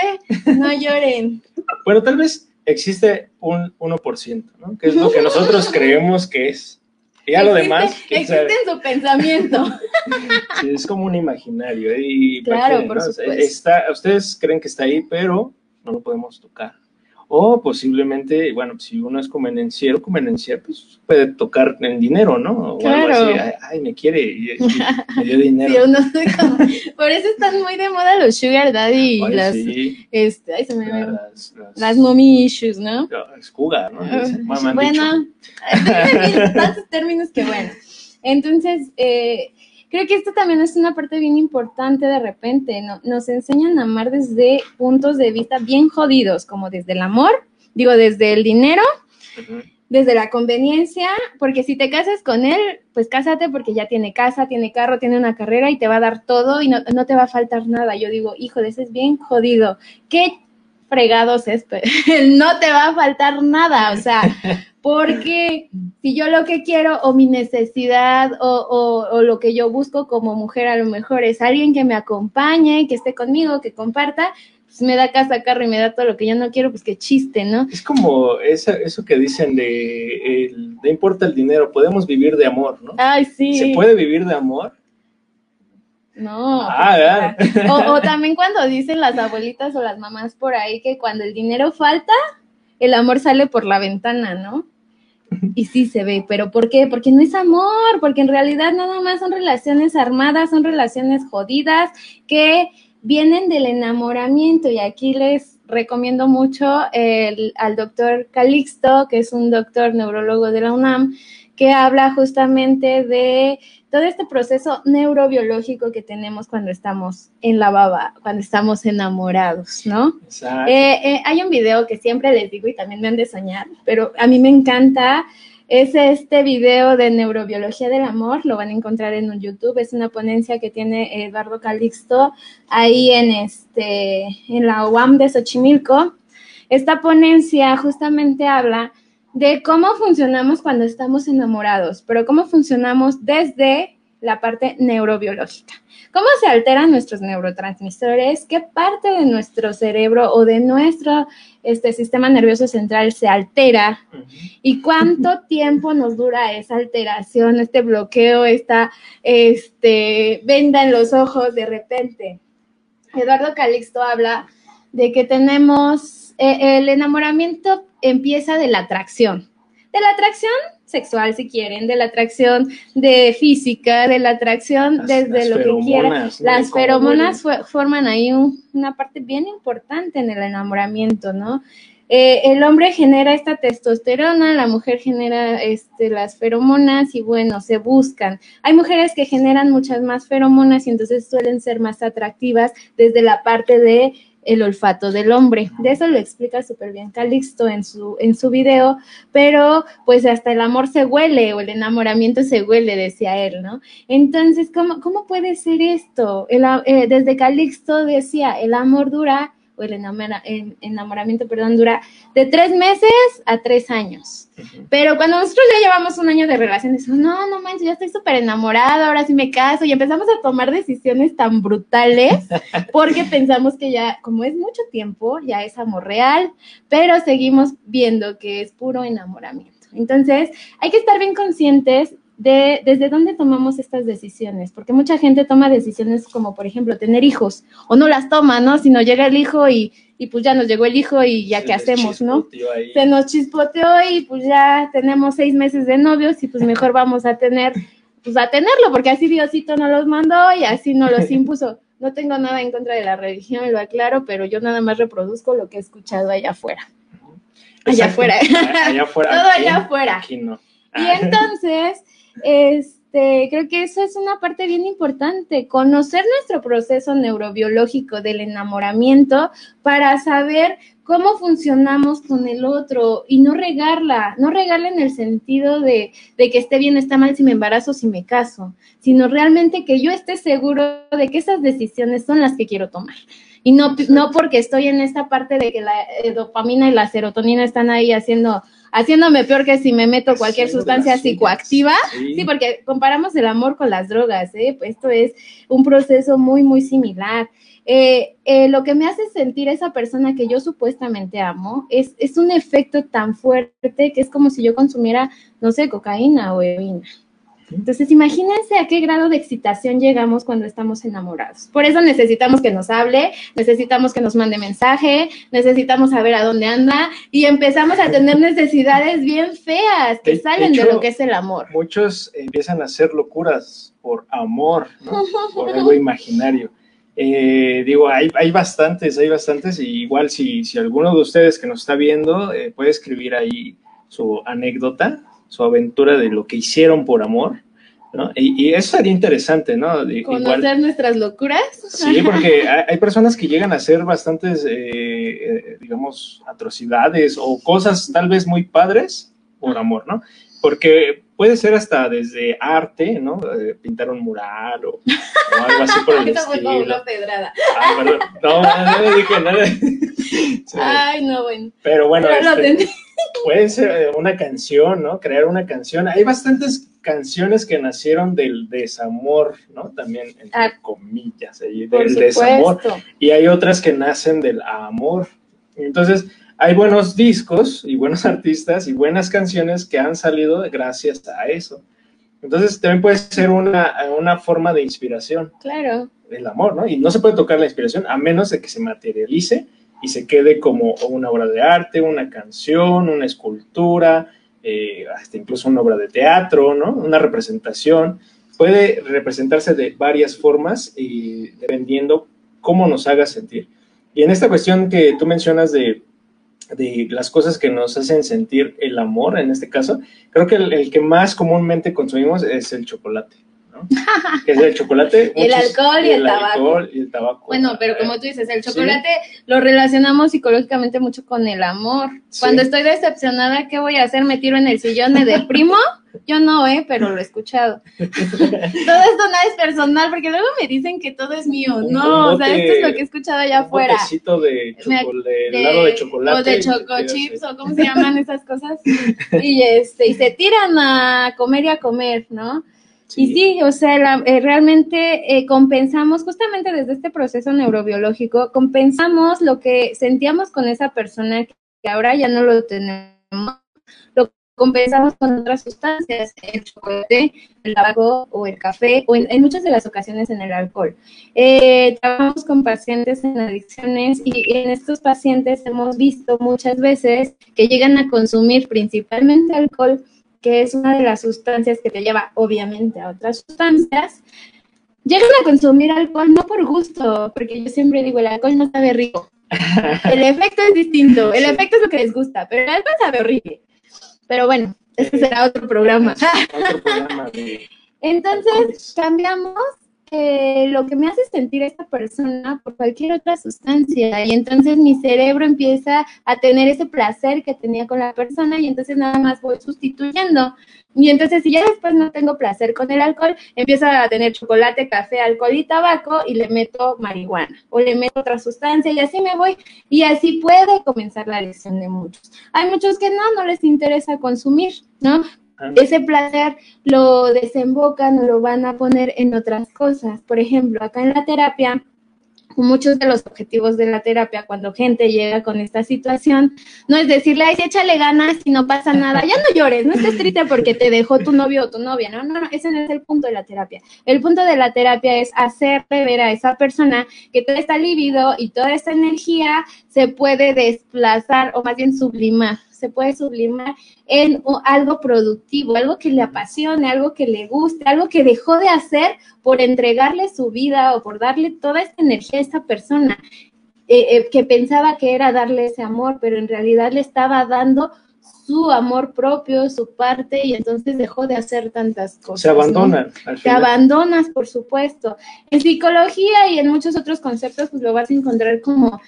no lloren. (laughs) Bueno, tal vez existe un 1%, ¿no? Que es lo que (laughs) nosotros creemos que es. Y ya lo Existe- demás. Existe en su pensamiento. (laughs) Sí, es como un imaginario. ¿eh? Y Claro, ¿para qué, por no? supuesto. Está, ustedes creen que está ahí, pero no lo podemos tocar. O posiblemente, bueno, si uno es convenenciero, convenenciero, pues puede tocar en dinero, ¿no? O algo así, ay, ay, me quiere, y, y (laughs) me dio dinero. Sí, uno (laughs) se como- Por eso están muy de moda los sugar daddy y las, sí, este, ay, se me las, las, las mommy issues, ¿no? las cougar, ¿no? Dicen, me han bueno, (laughs) tantos términos que bueno. Entonces, eh, creo que esto también es una parte bien importante de repente, ¿no? Nos enseñan a amar desde puntos de vista bien jodidos, como desde el amor, digo, desde el dinero, desde la conveniencia, porque si te casas con él, pues cásate porque ya tiene casa, tiene carro, tiene una carrera y te va a dar todo y no, no te va a faltar nada. Yo digo, hijo, de ese es bien jodido. ¿Qué fregados es? (laughs) No te va a faltar nada, o sea, (laughs) porque si yo lo que quiero o mi necesidad o, o- o lo que yo busco como mujer a lo mejor es alguien que me acompañe, que esté conmigo, que comparta, pues me da casa, carro y me da todo lo que yo no quiero, pues qué chiste, ¿no? Es como esa- eso que dicen de, el- no importa el dinero, podemos vivir de amor, ¿no? Ay, sí. ¿Se puede vivir de amor? No. Ah, pues, o, o también cuando dicen las abuelitas o las mamás por ahí que cuando el dinero falta, el amor sale por la ventana, ¿no? Y sí se ve, pero ¿por qué? Porque no es amor, porque en realidad nada más son relaciones armadas, son relaciones jodidas que vienen del enamoramiento y aquí les recomiendo mucho el- al doctor Calixto, que es un doctor neurólogo de la UNAM, que habla justamente de todo este proceso neurobiológico que tenemos cuando estamos en la baba, cuando estamos enamorados, ¿no? Exacto. Eh, eh, hay un video que siempre les digo y también me han de soñar, pero a mí me encanta. Es este video de neurobiología del amor, lo van a encontrar en un YouTube, es una ponencia que tiene Eduardo Calixto ahí en, este, en la UAM de Xochimilco. Esta ponencia justamente habla de cómo funcionamos cuando estamos enamorados, pero cómo funcionamos desde la parte neurobiológica. ¿Cómo se alteran nuestros neurotransmisores? ¿Qué parte de nuestro cerebro o de nuestro este, sistema nervioso central se altera? ¿Y cuánto (laughs) tiempo nos dura esa alteración, este bloqueo, esta este, venda en los ojos de repente? Eduardo Calixto habla de que tenemos, eh, el enamoramiento empieza de la atracción. De la atracción sexual, si quieren, de la atracción de física, de la atracción desde lo que quieran. Las feromonas forman ahí una parte bien importante en el enamoramiento, ¿no? Eh, el hombre genera esta testosterona, la mujer genera este, las feromonas y bueno, se buscan. Hay mujeres que generan muchas más feromonas y entonces suelen ser más atractivas desde la parte de el olfato del hombre. De eso lo explica súper bien Calixto en su, en su video, pero pues hasta el amor se huele o el enamoramiento se huele, decía él, ¿no? Entonces, ¿cómo, cómo puede ser esto? Eh, desde Calixto decía, el amor dura el, enamoramiento, perdón, dura de tres meses a tres años. Pero cuando nosotros ya llevamos un año de relación, decimos, no, no manches, ya estoy súper enamorada, ahora sí me caso, y empezamos a tomar decisiones tan brutales (laughs) porque pensamos que ya, como es mucho tiempo, ya es amor real, pero seguimos viendo que es puro enamoramiento. Entonces, hay que estar bien conscientes de desde dónde tomamos estas decisiones, porque mucha gente toma decisiones como, por ejemplo, tener hijos, o no las toma, ¿no? Sino llega el hijo y, y pues ya nos llegó el hijo y ya qué hacemos, ¿no? Se nos chispoteó y pues ya tenemos seis meses de novios y pues mejor vamos a tener, pues a tenerlo, porque así Diosito nos los mandó y así nos los impuso. No tengo nada en contra de la religión, lo aclaro, pero yo nada más reproduzco lo que he escuchado allá afuera. Allá afuera. Allá afuera. (laughs) Todo allá afuera. Aquí no. Y entonces, este, creo que eso es una parte bien importante, conocer nuestro proceso neurobiológico del enamoramiento para saber cómo funcionamos con el otro y no regarla, no regarla en el sentido de, de, que esté bien, está mal si me embarazo, si me caso, sino realmente que yo esté seguro de que esas decisiones son las que quiero tomar. Y no, no porque estoy en esta parte de que la eh, dopamina y la serotonina están ahí haciendo haciéndome peor que si me meto cualquier sustancia psicoactiva. Sí. porque comparamos el amor con las drogas, ¿eh? Esto es un proceso muy, muy similar. Eh, eh, lo que me hace sentir esa persona que yo supuestamente amo es, es un efecto tan fuerte que es como si yo consumiera, no sé, cocaína o heroína. Entonces, imagínense a qué grado de excitación llegamos cuando estamos enamorados. Por eso necesitamos que nos hable, necesitamos que nos mande mensaje, necesitamos saber a dónde anda y empezamos a tener necesidades bien feas que salen de, lo que es el amor. Muchos empiezan a hacer locuras por amor, ¿no? (laughs) por algo imaginario. Eh, digo, hay, hay, bastantes, hay bastantes, y igual si, si alguno de ustedes que nos está viendo eh, puede escribir ahí su anécdota, su aventura de lo que hicieron por amor, ¿no? Y, eso sería interesante, ¿no? Conocer nuestras locuras. Sí, porque hay, personas que llegan a hacer bastantes, eh, eh, digamos, atrocidades o cosas tal vez muy padres por amor, ¿no? Porque puede ser hasta desde arte, ¿no? Eh, pintar un mural o, algo así por (laughs) el estilo. una pedrada. Ah, perdón. No, no, dije nada. (laughs) (laughs) Ay, no, bueno. Pero bueno, este, puede ser eh, una canción, ¿no? Crear una canción. Hay bastantes canciones que nacieron del desamor, ¿no? También, entre ah, comillas, del desamor. Y hay otras que nacen del amor. Entonces, hay buenos discos y buenos (laughs) artistas y buenas canciones que han salido gracias a eso. Entonces, también puede ser una, una forma de inspiración. Claro. El amor, ¿no? Y no se puede tocar la inspiración a menos de que se materialice y se quede como una obra de arte, una canción, una escultura, eh, hasta incluso una obra de teatro, ¿no? Una representación. Puede representarse de varias formas y dependiendo cómo nos haga sentir. Y en esta cuestión que tú mencionas de, de las cosas que nos hacen sentir el amor, en este caso, creo que el que más comúnmente consumimos es el chocolate (laughs) es el chocolate. el alcohol y, el, tabaco. y el tabaco. Bueno, pero como tú dices, el chocolate lo relacionamos psicológicamente mucho con el amor. Cuando estoy decepcionada, ¿qué voy a hacer? ¿Me tiro en el sillón, me deprimo? (laughs) Yo no, ¿eh? Pero lo he escuchado. (laughs) todo esto nada es personal, porque luego me dicen que todo es mío. no, o sea, esto es lo que he escuchado allá afuera. Un de, de, helado de chocolate. O de choco chips, o cómo se llaman esas cosas. Y, este, y se tiran a comer y a comer, ¿no? Y sí, o sea, eh, realmente eh, compensamos, justamente desde este proceso neurobiológico, compensamos lo que sentíamos con esa persona que ahora ya no lo tenemos, lo compensamos con otras sustancias, el chocolate, el tabaco o el café, o en, muchas de las ocasiones en el alcohol. Eh, trabajamos con pacientes en adicciones y en estos pacientes hemos visto muchas veces que llegan a consumir principalmente alcohol, que es una de las sustancias que te lleva obviamente a otras sustancias, llegan a consumir alcohol no por gusto, porque yo siempre digo, el alcohol no sabe rico. (laughs) El efecto es distinto, el efecto es lo que les gusta, pero el alcohol sabe horrible. Pero bueno, ese será otro programa. Otro programa (laughs) Entonces, cambiamos lo que me hace sentir esta persona por cualquier otra sustancia y entonces mi cerebro empieza a tener ese placer que tenía con la persona y entonces nada más voy sustituyendo. Y entonces si ya después no tengo placer con el alcohol, empiezo a tener chocolate, café, alcohol y tabaco y le meto marihuana o le meto otra sustancia y así me voy y así puede comenzar la adicción de muchos. Hay muchos que no, no les interesa consumir, ¿no? Ese placer lo desembocan o lo van a poner en otras cosas. Por ejemplo, acá en la terapia, muchos de los objetivos de la terapia cuando gente llega con esta situación, no es decirle, ay, échale ganas y no pasa nada, ya no llores, no estés triste porque te dejó tu novio o tu novia, no, no, no, ese no es el punto de la terapia. El punto de la terapia es hacerle ver a esa persona que todo está libido y toda esta energía se puede desplazar o más bien sublimar se puede sublimar en algo productivo, algo que le apasione, algo que le guste, algo que dejó de hacer por entregarle su vida o por darle toda esta energía a esta persona eh, eh, que pensaba que era darle ese amor, pero en realidad le estaba dando su amor propio, su parte, y entonces dejó de hacer tantas cosas. Se abandonan. Te abandonas, por supuesto. En psicología y en muchos otros conceptos, pues lo vas a encontrar como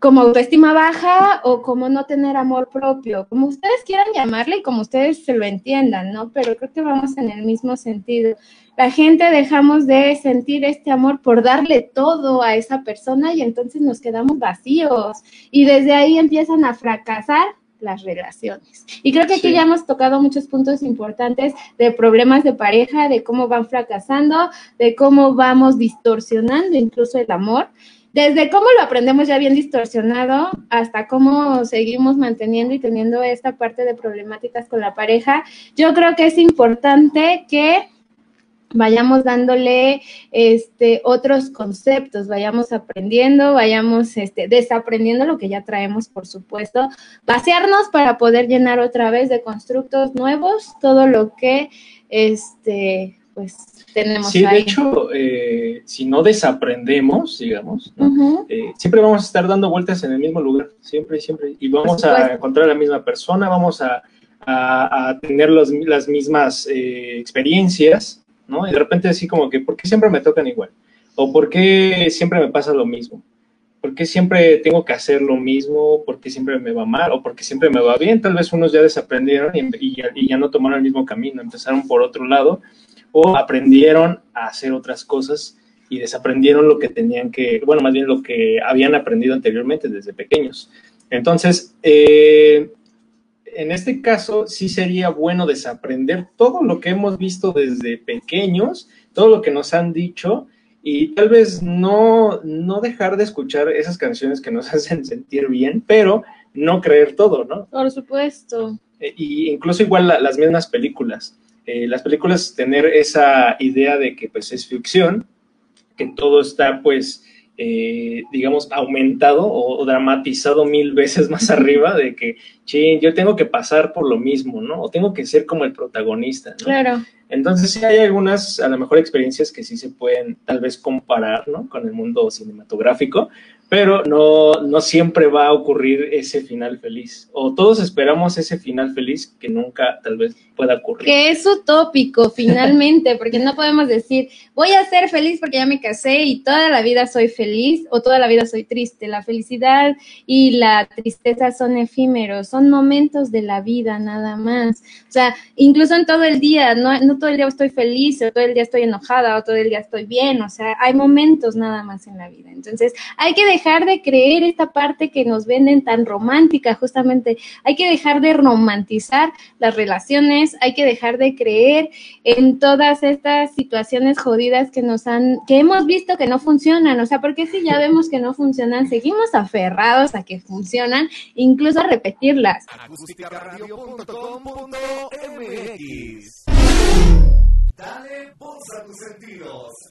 como autoestima baja o como no tener amor propio, como ustedes quieran llamarle y como ustedes se lo entiendan, ¿no? Pero creo que vamos en el mismo sentido. La gente dejamos de sentir este amor por darle todo a esa persona y entonces nos quedamos vacíos y desde ahí empiezan a fracasar las relaciones. Y creo que aquí ya hemos tocado muchos puntos importantes de problemas de pareja, de cómo van fracasando, de cómo vamos distorsionando incluso el amor desde cómo lo aprendemos ya bien distorsionado hasta cómo seguimos manteniendo y teniendo esta parte de problemáticas con la pareja, yo creo que es importante que vayamos dándole este otros conceptos, vayamos aprendiendo, vayamos este desaprendiendo lo que ya traemos, por supuesto, vaciarnos para poder llenar otra vez de constructos nuevos todo lo que este pues tenemos sí, de hecho, eh, si no desaprendemos, digamos, eh, siempre vamos a estar dando vueltas en el mismo lugar, siempre, siempre, y vamos a encontrar a la misma persona, vamos a, tener las mismas eh, experiencias, ¿no? Y de repente así como que, ¿por qué siempre me tocan igual? ¿O por qué siempre me pasa lo mismo? ¿Por qué siempre tengo que hacer lo mismo? ¿Por qué siempre me va mal? ¿O porque siempre me va bien? Tal vez unos ya desaprendieron y, y ya no tomaron el mismo camino, empezaron por otro lado o aprendieron a hacer otras cosas y desaprendieron lo que tenían que, bueno, más bien lo que habían aprendido anteriormente desde pequeños. Entonces, eh, en este caso sí sería bueno desaprender todo lo que hemos visto desde pequeños, todo lo que nos han dicho y tal vez no, no dejar de escuchar esas canciones que nos (laughs) hacen sentir bien, pero no creer todo, ¿no? Por supuesto. E, y incluso igual las mismas películas. Eh, las películas tener esa idea de que pues es ficción, que todo está pues eh, digamos aumentado o, dramatizado mil (laughs) veces más arriba de que, ching, yo tengo que pasar por lo mismo, ¿no? O tengo que ser como el protagonista, ¿no? Claro. Entonces sí hay algunas, a lo mejor, experiencias que sí se pueden tal vez comparar, ¿no? Con el mundo cinematográfico, pero no, no siempre va a ocurrir ese final feliz. O todos esperamos ese final feliz que nunca tal vez pueda ocurrir. Que es utópico (laughs) finalmente, porque no podemos decir, voy a ser feliz porque ya me casé y toda la vida soy feliz o toda la vida soy triste. La felicidad y la tristeza son efímeros, son momentos de la vida nada más. O sea, incluso en todo el día, no, no todo el día estoy feliz o todo el día estoy enojada o todo el día estoy bien. O sea, hay momentos nada más en la vida. Entonces, hay que dejar dejar de creer esta parte que nos venden tan romántica, justamente. Hay que dejar de romantizar las relaciones, hay que dejar de creer en todas estas situaciones jodidas que nos han, que hemos visto que no funcionan. O sea, porque si ya vemos que no funcionan, seguimos aferrados a que funcionan, incluso a repetirlas. Dale voz tus sentidos.